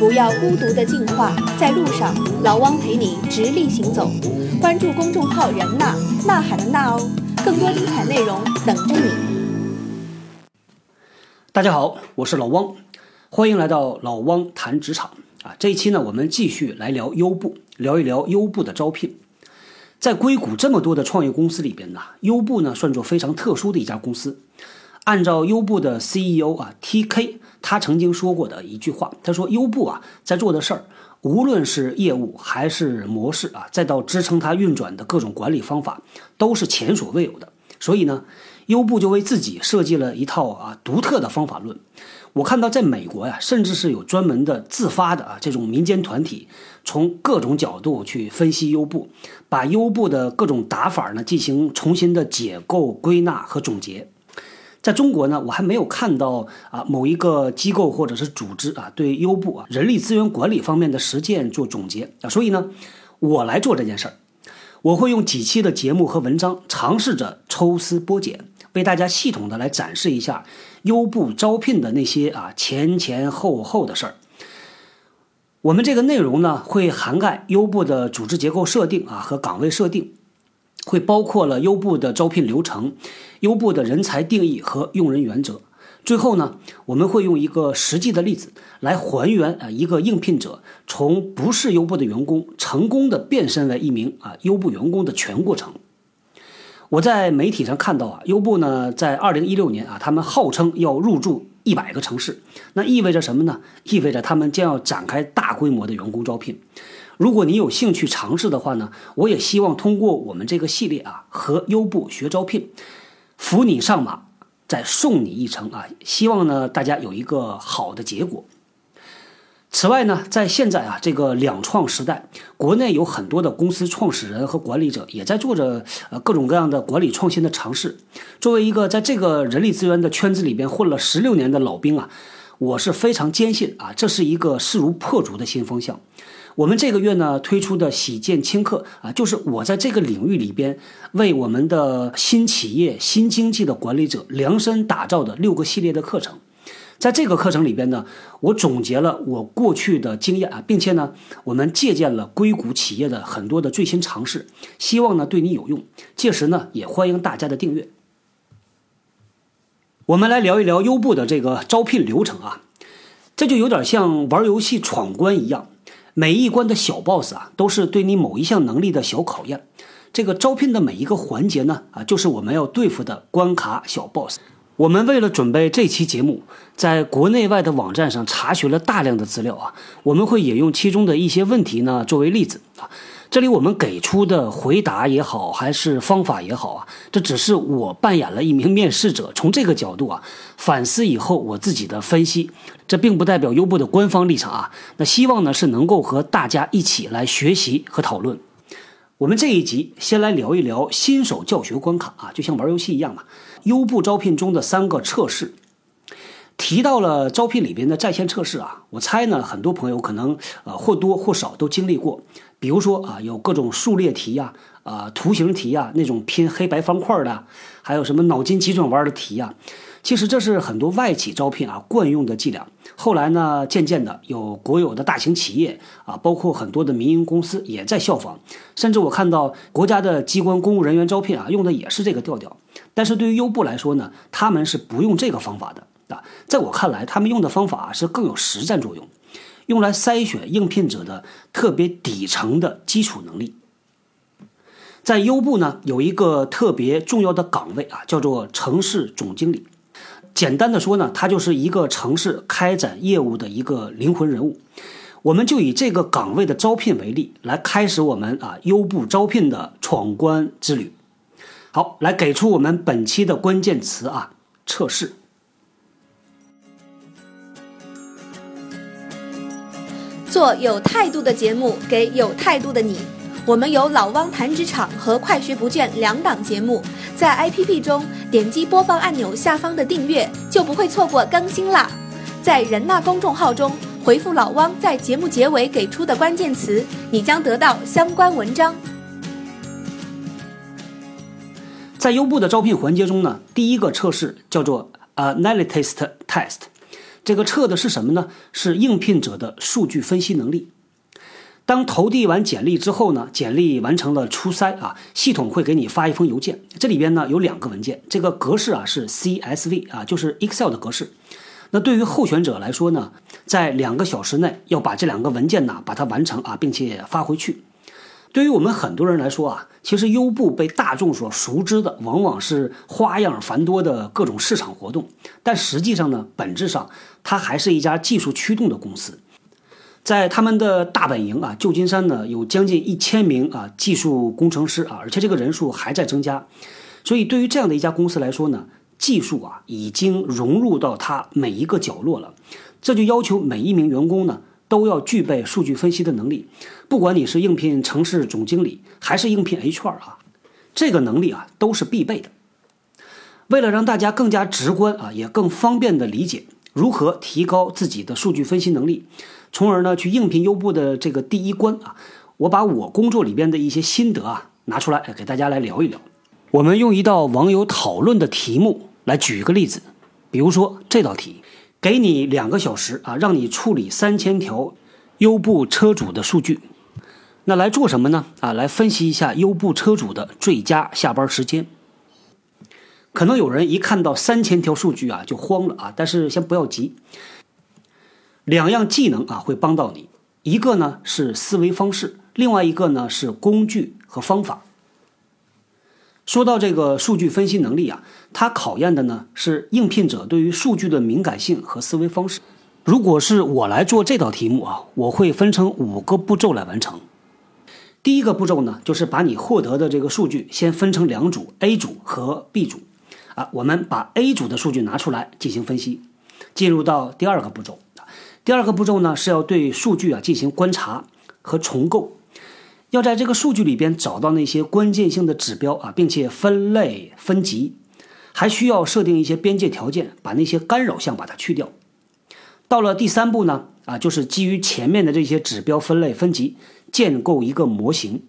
不要孤独的进化，在路上，老汪陪你直立行走。关注公众号“人呐呐喊的呐哦，更多精彩内容等着你。大家好，我是老汪，欢迎来到老汪谈职场啊。这一期呢，我们继续来聊优步，聊一聊优步的招聘。在硅谷这么多的创业公司里边呢，优步呢算作非常特殊的一家公司。按照优步的 CEO 啊 TK。他曾经说过的一句话，他说：“优步啊，在做的事儿，无论是业务还是模式啊，再到支撑它运转的各种管理方法，都是前所未有的。所以呢，优步就为自己设计了一套啊独特的方法论。我看到在美国呀，甚至是有专门的自发的啊这种民间团体，从各种角度去分析优步，把优步的各种打法呢进行重新的解构、归纳和总结。”在中国呢，我还没有看到啊某一个机构或者是组织啊对优步啊人力资源管理方面的实践做总结啊，所以呢，我来做这件事儿，我会用几期的节目和文章，尝试着抽丝剥茧，为大家系统的来展示一下优步招聘的那些啊前前后后的事儿。我们这个内容呢，会涵盖优步的组织结构设定啊和岗位设定。会包括了优步的招聘流程、优步的人才定义和用人原则。最后呢，我们会用一个实际的例子来还原啊一个应聘者从不是优步的员工成功的变身为一名啊优步员工的全过程。我在媒体上看到啊，优步呢在二零一六年啊，他们号称要入驻一百个城市，那意味着什么呢？意味着他们将要展开大规模的员工招聘。如果你有兴趣尝试的话呢，我也希望通过我们这个系列啊，和优步学招聘，扶你上马，再送你一程啊！希望呢大家有一个好的结果。此外呢，在现在啊这个两创时代，国内有很多的公司创始人和管理者也在做着呃各种各样的管理创新的尝试。作为一个在这个人力资源的圈子里边混了十六年的老兵啊，我是非常坚信啊，这是一个势如破竹的新方向。我们这个月呢推出的喜见轻课啊，就是我在这个领域里边为我们的新企业、新经济的管理者量身打造的六个系列的课程。在这个课程里边呢，我总结了我过去的经验啊，并且呢，我们借鉴了硅谷企业的很多的最新尝试，希望呢对你有用。届时呢，也欢迎大家的订阅。我们来聊一聊优步的这个招聘流程啊，这就有点像玩游戏闯关一样。每一关的小 boss 啊，都是对你某一项能力的小考验。这个招聘的每一个环节呢，啊，就是我们要对付的关卡小 boss。我们为了准备这期节目，在国内外的网站上查询了大量的资料啊，我们会引用其中的一些问题呢作为例子啊。这里我们给出的回答也好，还是方法也好啊，这只是我扮演了一名面试者，从这个角度啊反思以后我自己的分析，这并不代表优步的官方立场啊。那希望呢是能够和大家一起来学习和讨论。我们这一集先来聊一聊新手教学关卡啊，就像玩游戏一样嘛。优步招聘中的三个测试，提到了招聘里边的在线测试啊，我猜呢很多朋友可能呃或多或少都经历过。比如说啊，有各种数列题呀，啊图形题呀，那种拼黑白方块的，还有什么脑筋急转弯的题呀。其实这是很多外企招聘啊惯用的伎俩。后来呢，渐渐的有国有的大型企业啊，包括很多的民营公司也在效仿。甚至我看到国家的机关公务人员招聘啊，用的也是这个调调。但是对于优步来说呢，他们是不用这个方法的啊。在我看来，他们用的方法是更有实战作用。用来筛选应聘者的特别底层的基础能力，在优步呢有一个特别重要的岗位啊，叫做城市总经理。简单的说呢，他就是一个城市开展业务的一个灵魂人物。我们就以这个岗位的招聘为例，来开始我们啊优步招聘的闯关之旅。好，来给出我们本期的关键词啊，测试。做有态度的节目，给有态度的你。我们有老汪谈职场和快学不倦两档节目，在 APP 中点击播放按钮下方的订阅，就不会错过更新啦。在人纳公众号中回复老汪在节目结尾给出的关键词，你将得到相关文章。在优步的招聘环节中呢，第一个测试叫做 Analyst Test。这个测的是什么呢？是应聘者的数据分析能力。当投递完简历之后呢，简历完成了初筛啊，系统会给你发一封邮件，这里边呢有两个文件，这个格式啊是 CSV 啊，就是 Excel 的格式。那对于候选者来说呢，在两个小时内要把这两个文件呢把它完成啊，并且发回去。对于我们很多人来说啊，其实优步被大众所熟知的往往是花样繁多的各种市场活动，但实际上呢，本质上它还是一家技术驱动的公司。在他们的大本营啊，旧金山呢，有将近一千名啊技术工程师啊，而且这个人数还在增加。所以，对于这样的一家公司来说呢，技术啊已经融入到它每一个角落了。这就要求每一名员工呢都要具备数据分析的能力。不管你是应聘城市总经理，还是应聘 HR 啊，这个能力啊都是必备的。为了让大家更加直观啊，也更方便的理解如何提高自己的数据分析能力。从而呢，去应聘优步的这个第一关啊，我把我工作里边的一些心得啊拿出来，给大家来聊一聊。我们用一道网友讨论的题目来举一个例子，比如说这道题，给你两个小时啊，让你处理三千条优步车主的数据，那来做什么呢？啊，来分析一下优步车主的最佳下班时间。可能有人一看到三千条数据啊就慌了啊，但是先不要急。两样技能啊会帮到你，一个呢是思维方式，另外一个呢是工具和方法。说到这个数据分析能力啊，它考验的呢是应聘者对于数据的敏感性和思维方式。如果是我来做这道题目啊，我会分成五个步骤来完成。第一个步骤呢，就是把你获得的这个数据先分成两组，A 组和 B 组。啊，我们把 A 组的数据拿出来进行分析，进入到第二个步骤。第二个步骤呢，是要对数据啊进行观察和重构，要在这个数据里边找到那些关键性的指标啊，并且分类分级，还需要设定一些边界条件，把那些干扰项把它去掉。到了第三步呢，啊，就是基于前面的这些指标分类分级，建构一个模型，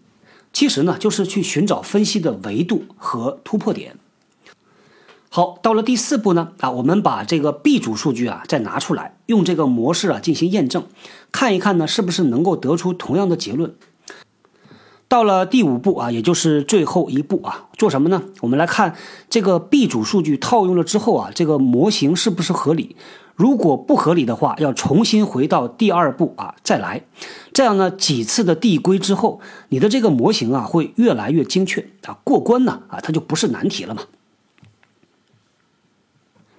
其实呢，就是去寻找分析的维度和突破点。好，到了第四步呢，啊，我们把这个 B 组数据啊再拿出来，用这个模式啊进行验证，看一看呢是不是能够得出同样的结论。到了第五步啊，也就是最后一步啊，做什么呢？我们来看这个 B 组数据套用了之后啊，这个模型是不是合理？如果不合理的话，要重新回到第二步啊再来。这样呢，几次的递归之后，你的这个模型啊会越来越精确啊，过关呢啊，它就不是难题了嘛。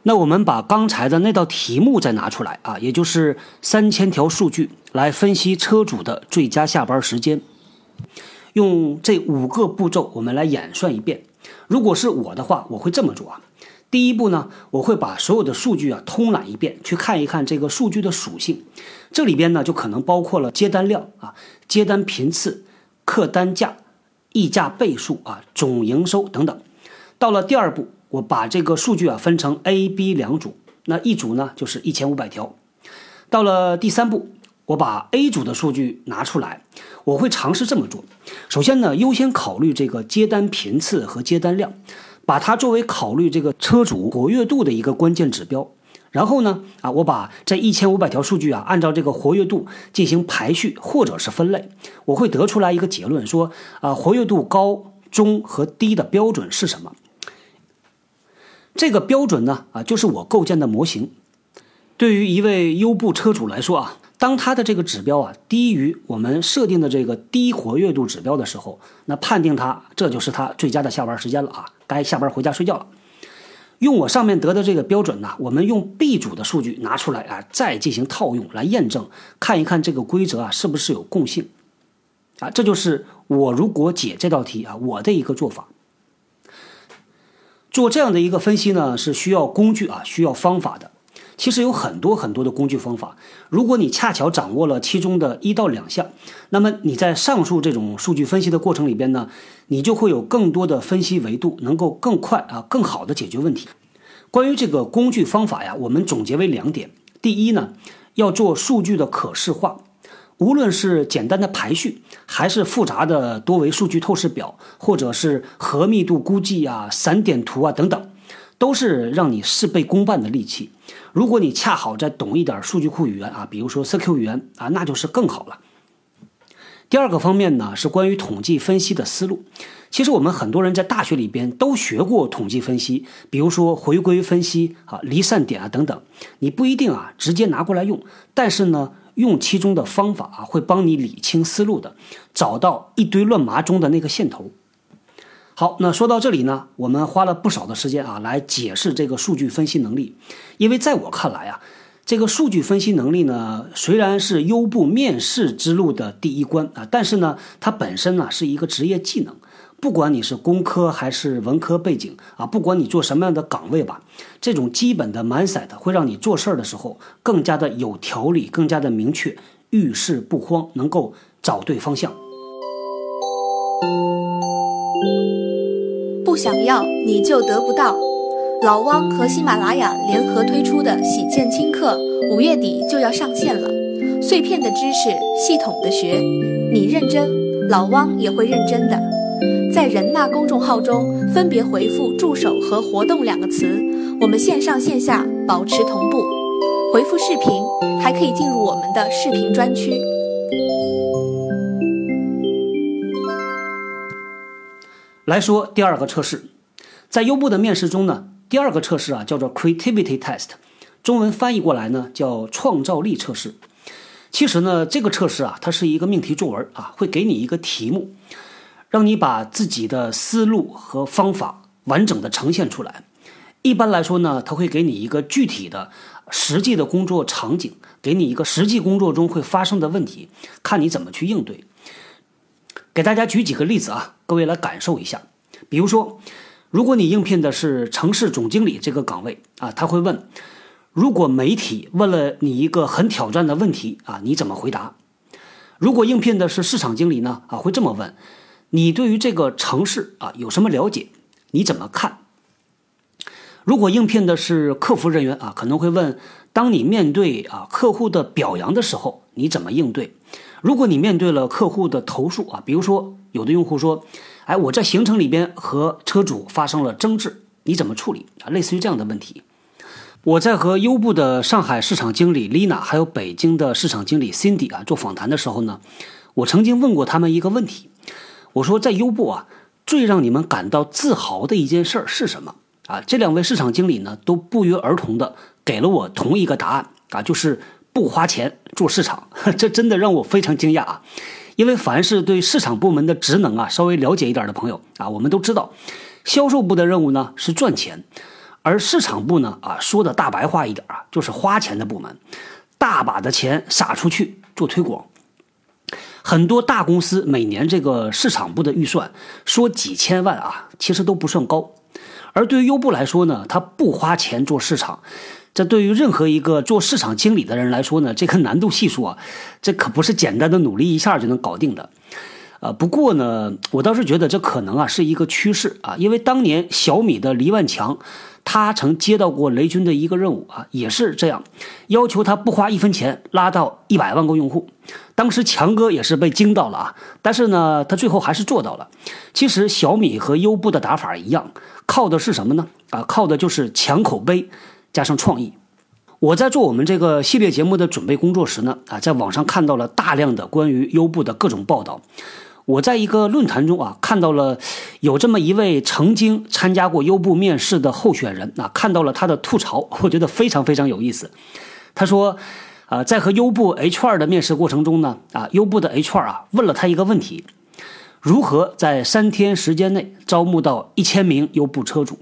那我们把刚才的那道题目再拿出来啊，也就是三千条数据来分析车主的最佳下班时间。用这五个步骤，我们来演算一遍。如果是我的话，我会这么做啊。第一步呢，我会把所有的数据啊通览一遍，去看一看这个数据的属性。这里边呢，就可能包括了接单量啊、接单频次、客单价、溢价倍数啊、总营收等等。到了第二步。我把这个数据啊分成 A、B 两组，那一组呢就是一千五百条。到了第三步，我把 A 组的数据拿出来，我会尝试这么做。首先呢，优先考虑这个接单频次和接单量，把它作为考虑这个车主活跃度的一个关键指标。然后呢，啊，我把这一千五百条数据啊，按照这个活跃度进行排序或者是分类，我会得出来一个结论，说啊，活跃度高、中和低的标准是什么？这个标准呢，啊，就是我构建的模型。对于一位优步车主来说啊，当他的这个指标啊低于我们设定的这个低活跃度指标的时候，那判定他这就是他最佳的下班时间了啊，该下班回家睡觉了。用我上面得的这个标准呢，我们用 B 组的数据拿出来啊，再进行套用来验证，看一看这个规则啊是不是有共性。啊，这就是我如果解这道题啊，我的一个做法。做这样的一个分析呢，是需要工具啊，需要方法的。其实有很多很多的工具方法，如果你恰巧掌握了其中的一到两项，那么你在上述这种数据分析的过程里边呢，你就会有更多的分析维度，能够更快啊、更好的解决问题。关于这个工具方法呀，我们总结为两点：第一呢，要做数据的可视化。无论是简单的排序，还是复杂的多维数据透视表，或者是核密度估计啊、散点图啊等等，都是让你事倍功半的利器。如果你恰好再懂一点数据库语言啊，比如说 CQ 语言啊，那就是更好了。第二个方面呢，是关于统计分析的思路。其实我们很多人在大学里边都学过统计分析，比如说回归分析啊、离散点啊等等。你不一定啊直接拿过来用，但是呢，用其中的方法啊，会帮你理清思路的，找到一堆乱麻中的那个线头。好，那说到这里呢，我们花了不少的时间啊来解释这个数据分析能力，因为在我看来啊。这个数据分析能力呢，虽然是优步面试之路的第一关啊，但是呢，它本身呢是一个职业技能。不管你是工科还是文科背景啊，不管你做什么样的岗位吧，这种基本的 mindset 会让你做事儿的时候更加的有条理，更加的明确，遇事不慌，能够找对方向。想要你就得不到。老汪和喜马拉雅联合推出的喜见轻课，五月底就要上线了。碎片的知识，系统的学，你认真，老汪也会认真的。在人纳公众号中分别回复“助手”和“活动”两个词，我们线上线下保持同步。回复“视频”还可以进入我们的视频专区。来说第二个测试，在优步的面试中呢。第二个测试啊，叫做 Creativity Test，中文翻译过来呢叫创造力测试。其实呢，这个测试啊，它是一个命题作文啊，会给你一个题目，让你把自己的思路和方法完整的呈现出来。一般来说呢，它会给你一个具体的、实际的工作场景，给你一个实际工作中会发生的问题，看你怎么去应对。给大家举几个例子啊，各位来感受一下，比如说。如果你应聘的是城市总经理这个岗位啊，他会问：如果媒体问了你一个很挑战的问题啊，你怎么回答？如果应聘的是市场经理呢啊，会这么问：你对于这个城市啊有什么了解？你怎么看？如果应聘的是客服人员啊，可能会问：当你面对啊客户的表扬的时候，你怎么应对？如果你面对了客户的投诉啊，比如说有的用户说。哎，我在行程里边和车主发生了争执，你怎么处理啊？类似于这样的问题。我在和优步的上海市场经理 Lina 还有北京的市场经理 Cindy 啊做访谈的时候呢，我曾经问过他们一个问题，我说在优步啊，最让你们感到自豪的一件事儿是什么？啊，这两位市场经理呢都不约而同的给了我同一个答案啊，就是不花钱做市场，这真的让我非常惊讶啊。因为凡是对市场部门的职能啊稍微了解一点的朋友啊，我们都知道，销售部的任务呢是赚钱，而市场部呢啊说的大白话一点啊，就是花钱的部门，大把的钱撒出去做推广。很多大公司每年这个市场部的预算说几千万啊，其实都不算高。而对于优步来说呢，他不花钱做市场。这对于任何一个做市场经理的人来说呢，这个难度系数啊，这可不是简单的努力一下就能搞定的。呃，不过呢，我倒是觉得这可能啊是一个趋势啊，因为当年小米的黎万强，他曾接到过雷军的一个任务啊，也是这样，要求他不花一分钱拉到一百万个用户。当时强哥也是被惊到了啊，但是呢，他最后还是做到了。其实小米和优步的打法一样，靠的是什么呢？啊，靠的就是强口碑。加上创意，我在做我们这个系列节目的准备工作时呢，啊，在网上看到了大量的关于优步的各种报道。我在一个论坛中啊，看到了有这么一位曾经参加过优步面试的候选人啊，看到了他的吐槽，我觉得非常非常有意思。他说，啊，在和优步 HR 的面试过程中呢，啊，优步的 HR 啊问了他一个问题：如何在三天时间内招募到一千名优步车主？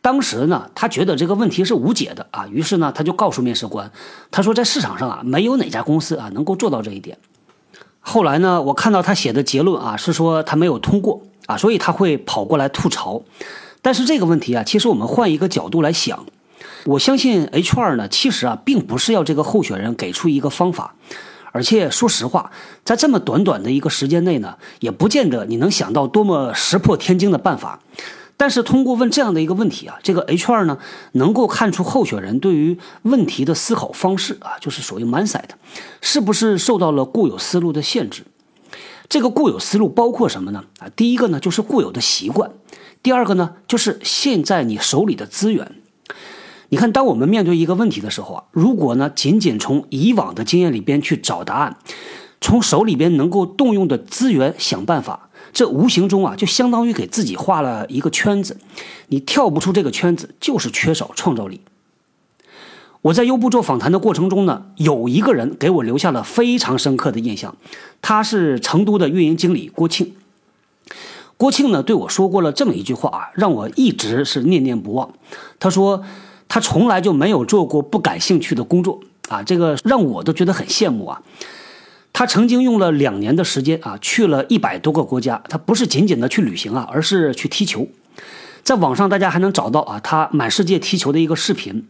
当时呢，他觉得这个问题是无解的啊，于是呢，他就告诉面试官，他说在市场上啊，没有哪家公司啊能够做到这一点。后来呢，我看到他写的结论啊，是说他没有通过啊，所以他会跑过来吐槽。但是这个问题啊，其实我们换一个角度来想，我相信 HR 呢，其实啊，并不是要这个候选人给出一个方法，而且说实话，在这么短短的一个时间内呢，也不见得你能想到多么石破天惊的办法。但是通过问这样的一个问题啊，这个 HR 呢能够看出候选人对于问题的思考方式啊，就是所谓 mindset，是不是受到了固有思路的限制？这个固有思路包括什么呢？啊，第一个呢就是固有的习惯，第二个呢，就是现在你手里的资源。你看，当我们面对一个问题的时候啊，如果呢仅仅从以往的经验里边去找答案，从手里边能够动用的资源想办法，这无形中啊就相当于给自己画了一个圈子，你跳不出这个圈子，就是缺少创造力。我在优步做访谈的过程中呢，有一个人给我留下了非常深刻的印象，他是成都的运营经理郭庆。郭庆呢对我说过了这么一句话啊，让我一直是念念不忘。他说他从来就没有做过不感兴趣的工作啊，这个让我都觉得很羡慕啊。他曾经用了两年的时间啊，去了一百多个国家，他不是仅仅的去旅行啊，而是去踢球。在网上大家还能找到啊，他满世界踢球的一个视频。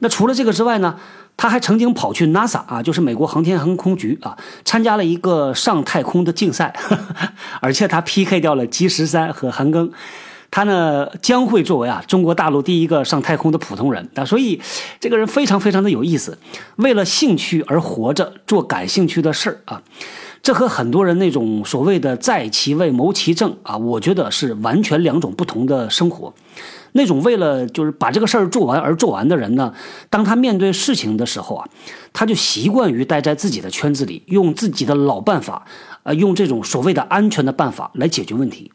那除了这个之外呢，他还曾经跑去 NASA 啊，就是美国航天航空局啊，参加了一个上太空的竞赛，而且他 PK 掉了基十三和韩庚，他呢将会作为啊中国大陆第一个上太空的普通人啊，所以这个人非常非常的有意思，为了兴趣而活着，做感兴趣的事儿啊，这和很多人那种所谓的在其位谋其政啊，我觉得是完全两种不同的生活。那种为了就是把这个事儿做完而做完的人呢，当他面对事情的时候啊，他就习惯于待在自己的圈子里，用自己的老办法，呃，用这种所谓的安全的办法来解决问题。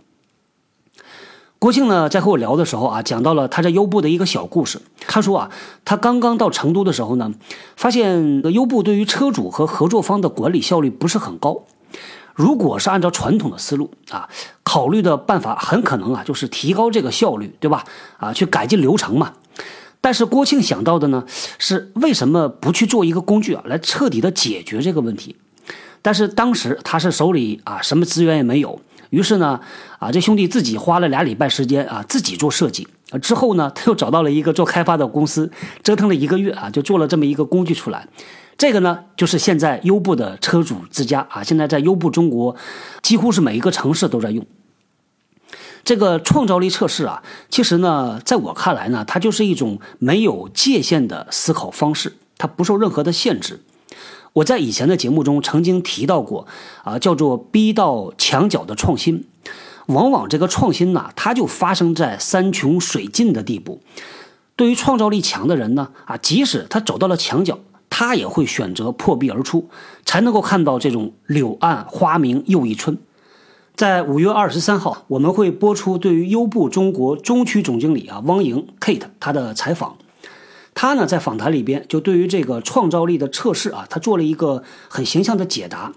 郭庆呢，在和我聊的时候啊，讲到了他在优步的一个小故事。他说啊，他刚刚到成都的时候呢，发现优步对于车主和合作方的管理效率不是很高。如果是按照传统的思路啊，考虑的办法很可能啊，就是提高这个效率，对吧？啊，去改进流程嘛。但是郭庆想到的呢，是为什么不去做一个工具啊，来彻底的解决这个问题？但是当时他是手里啊什么资源也没有，于是呢，啊这兄弟自己花了俩礼拜时间啊，自己做设计，之后呢，他又找到了一个做开发的公司，折腾了一个月啊，就做了这么一个工具出来。这个呢，就是现在优步的车主之家啊，现在在优步中国，几乎是每一个城市都在用。这个创造力测试啊，其实呢，在我看来呢，它就是一种没有界限的思考方式，它不受任何的限制。我在以前的节目中曾经提到过啊，叫做逼到墙角的创新。往往这个创新呢，它就发生在山穷水尽的地步。对于创造力强的人呢，啊，即使他走到了墙角。他也会选择破壁而出，才能够看到这种柳暗花明又一村。在五月二十三号，我们会播出对于优步中国中区总经理啊汪莹 Kate 他的采访。他呢在访谈里边就对于这个创造力的测试啊，他做了一个很形象的解答。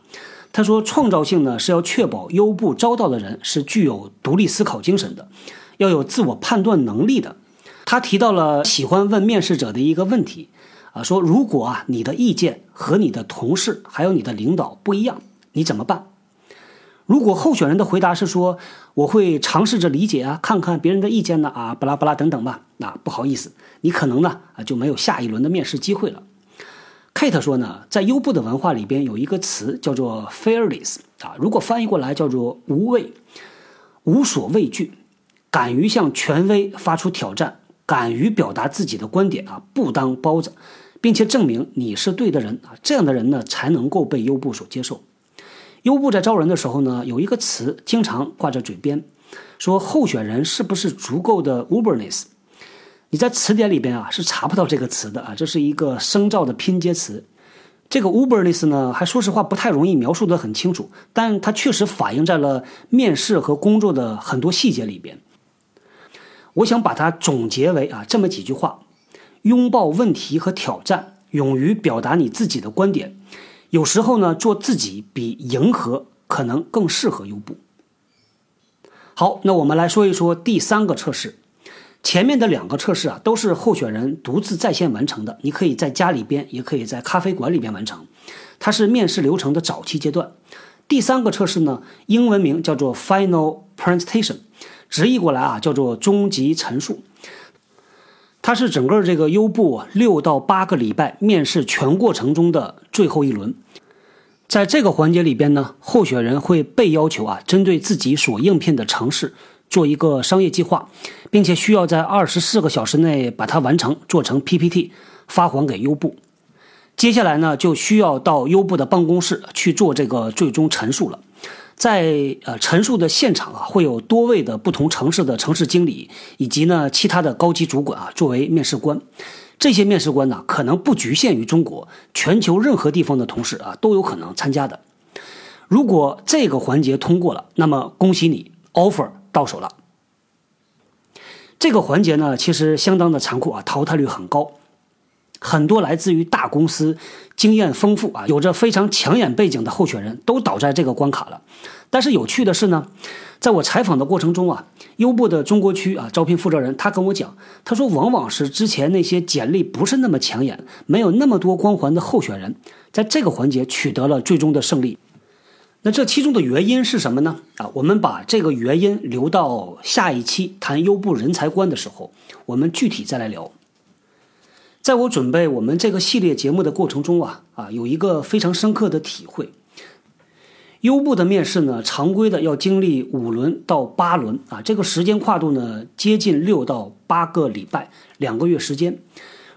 他说，创造性呢是要确保优步招到的人是具有独立思考精神的，要有自我判断能力的。他提到了喜欢问面试者的一个问题。啊，说如果啊你的意见和你的同事还有你的领导不一样，你怎么办？如果候选人的回答是说我会尝试着理解啊，看看别人的意见呢啊，巴拉巴拉等等吧，那不好意思，你可能呢啊就没有下一轮的面试机会了。Kate 说呢，在优步的文化里边有一个词叫做 fearless 啊，如果翻译过来叫做无畏、无所畏惧，敢于向权威发出挑战，敢于表达自己的观点啊，不当包子。并且证明你是对的人啊，这样的人呢才能够被优步所接受。优步在招人的时候呢，有一个词经常挂在嘴边，说候选人是不是足够的 Uberness？你在词典里边啊是查不到这个词的啊，这是一个生造的拼接词。这个 Uberness 呢，还说实话不太容易描述的很清楚，但它确实反映在了面试和工作的很多细节里边。我想把它总结为啊这么几句话。拥抱问题和挑战，勇于表达你自己的观点。有时候呢，做自己比迎合可能更适合优步。好，那我们来说一说第三个测试。前面的两个测试啊，都是候选人独自在线完成的，你可以在家里边，也可以在咖啡馆里边完成。它是面试流程的早期阶段。第三个测试呢，英文名叫做 Final Presentation，直译过来啊，叫做终极陈述。它是整个这个优步六到八个礼拜面试全过程中的最后一轮，在这个环节里边呢，候选人会被要求啊，针对自己所应聘的城市做一个商业计划，并且需要在二十四个小时内把它完成，做成 PPT 发还给优步。接下来呢，就需要到优步的办公室去做这个最终陈述了。在呃陈述的现场啊，会有多位的不同城市的城市经理以及呢其他的高级主管啊作为面试官。这些面试官呢，可能不局限于中国，全球任何地方的同事啊都有可能参加的。如果这个环节通过了，那么恭喜你，offer 到手了。这个环节呢，其实相当的残酷啊，淘汰率很高。很多来自于大公司、经验丰富啊、有着非常抢眼背景的候选人都倒在这个关卡了。但是有趣的是呢，在我采访的过程中啊，优步的中国区啊招聘负责人他跟我讲，他说往往是之前那些简历不是那么抢眼、没有那么多光环的候选人，在这个环节取得了最终的胜利。那这其中的原因是什么呢？啊，我们把这个原因留到下一期谈优步人才观的时候，我们具体再来聊。在我准备我们这个系列节目的过程中啊啊，有一个非常深刻的体会。优步的面试呢，常规的要经历五轮到八轮啊，这个时间跨度呢接近六到八个礼拜，两个月时间。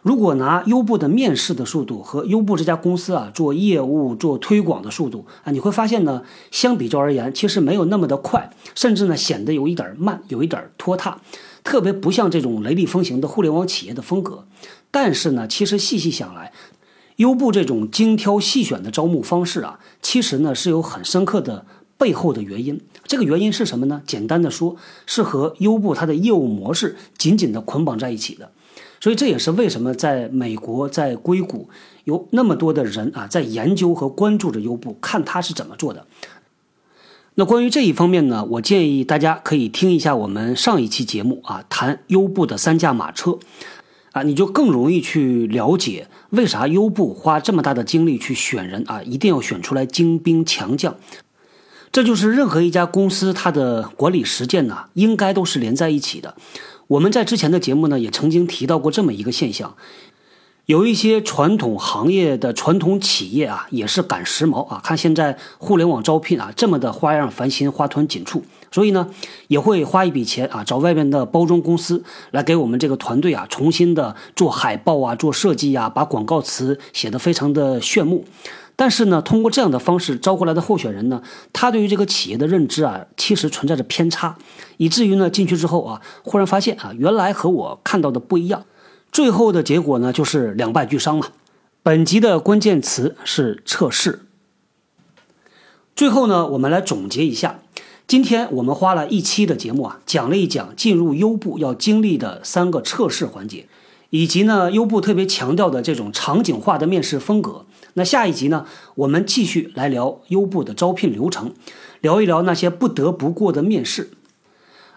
如果拿优步的面试的速度和优步这家公司啊做业务做推广的速度啊，你会发现呢，相比较而言，其实没有那么的快，甚至呢显得有一点慢，有一点拖沓，特别不像这种雷厉风行的互联网企业的风格。但是呢，其实细细想来，优步这种精挑细选的招募方式啊，其实呢是有很深刻的背后的原因。这个原因是什么呢？简单的说，是和优步它的业务模式紧紧的捆绑在一起的。所以这也是为什么在美国，在硅谷有那么多的人啊，在研究和关注着优步，看它是怎么做的。那关于这一方面呢，我建议大家可以听一下我们上一期节目啊，谈优步的三驾马车。啊，你就更容易去了解为啥优步花这么大的精力去选人啊，一定要选出来精兵强将。这就是任何一家公司它的管理实践呢，应该都是连在一起的。我们在之前的节目呢，也曾经提到过这么一个现象。有一些传统行业的传统企业啊，也是赶时髦啊。看现在互联网招聘啊，这么的花样繁新、花团锦簇，所以呢，也会花一笔钱啊，找外面的包装公司来给我们这个团队啊，重新的做海报啊、做设计呀，把广告词写得非常的炫目。但是呢，通过这样的方式招过来的候选人呢，他对于这个企业的认知啊，其实存在着偏差，以至于呢，进去之后啊，忽然发现啊，原来和我看到的不一样。最后的结果呢，就是两败俱伤嘛。本集的关键词是测试。最后呢，我们来总结一下，今天我们花了一期的节目啊，讲了一讲进入优步要经历的三个测试环节，以及呢优步特别强调的这种场景化的面试风格。那下一集呢，我们继续来聊优步的招聘流程，聊一聊那些不得不过的面试。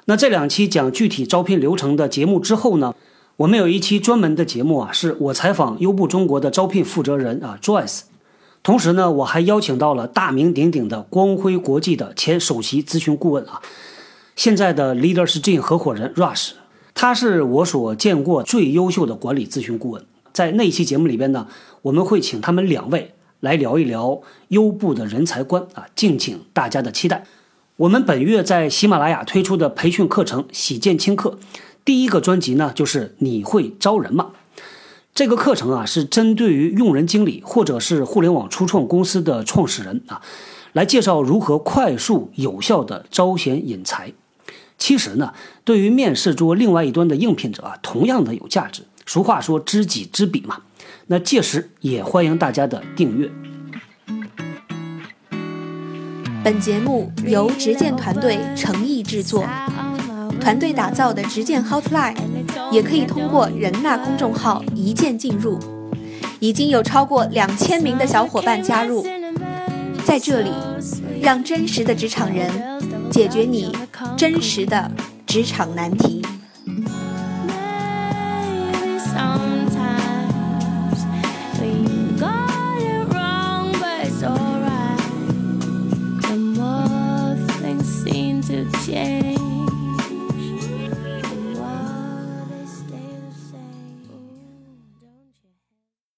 那这两期讲具体招聘流程的节目之后呢？我们有一期专门的节目啊，是我采访优步中国的招聘负责人啊，Joyce。同时呢，我还邀请到了大名鼎鼎的光辉国际的前首席咨询顾问啊，现在的 Leadership 合伙人 Rush。他是我所见过最优秀的管理咨询顾问。在那一期节目里边呢，我们会请他们两位来聊一聊优步的人才观啊，敬请大家的期待。我们本月在喜马拉雅推出的培训课程《喜见轻课》。第一个专辑呢，就是你会招人吗？这个课程啊，是针对于用人经理或者是互联网初创公司的创始人啊，来介绍如何快速有效的招贤引才。其实呢，对于面试桌另外一端的应聘者啊，同样的有价值。俗话说知己知彼嘛。那届时也欢迎大家的订阅。本节目由执剑团队诚意制作。团队打造的直剑 Hotline，也可以通过人纳公众号一键进入，已经有超过两千名的小伙伴加入，在这里，让真实的职场人解决你真实的职场难题。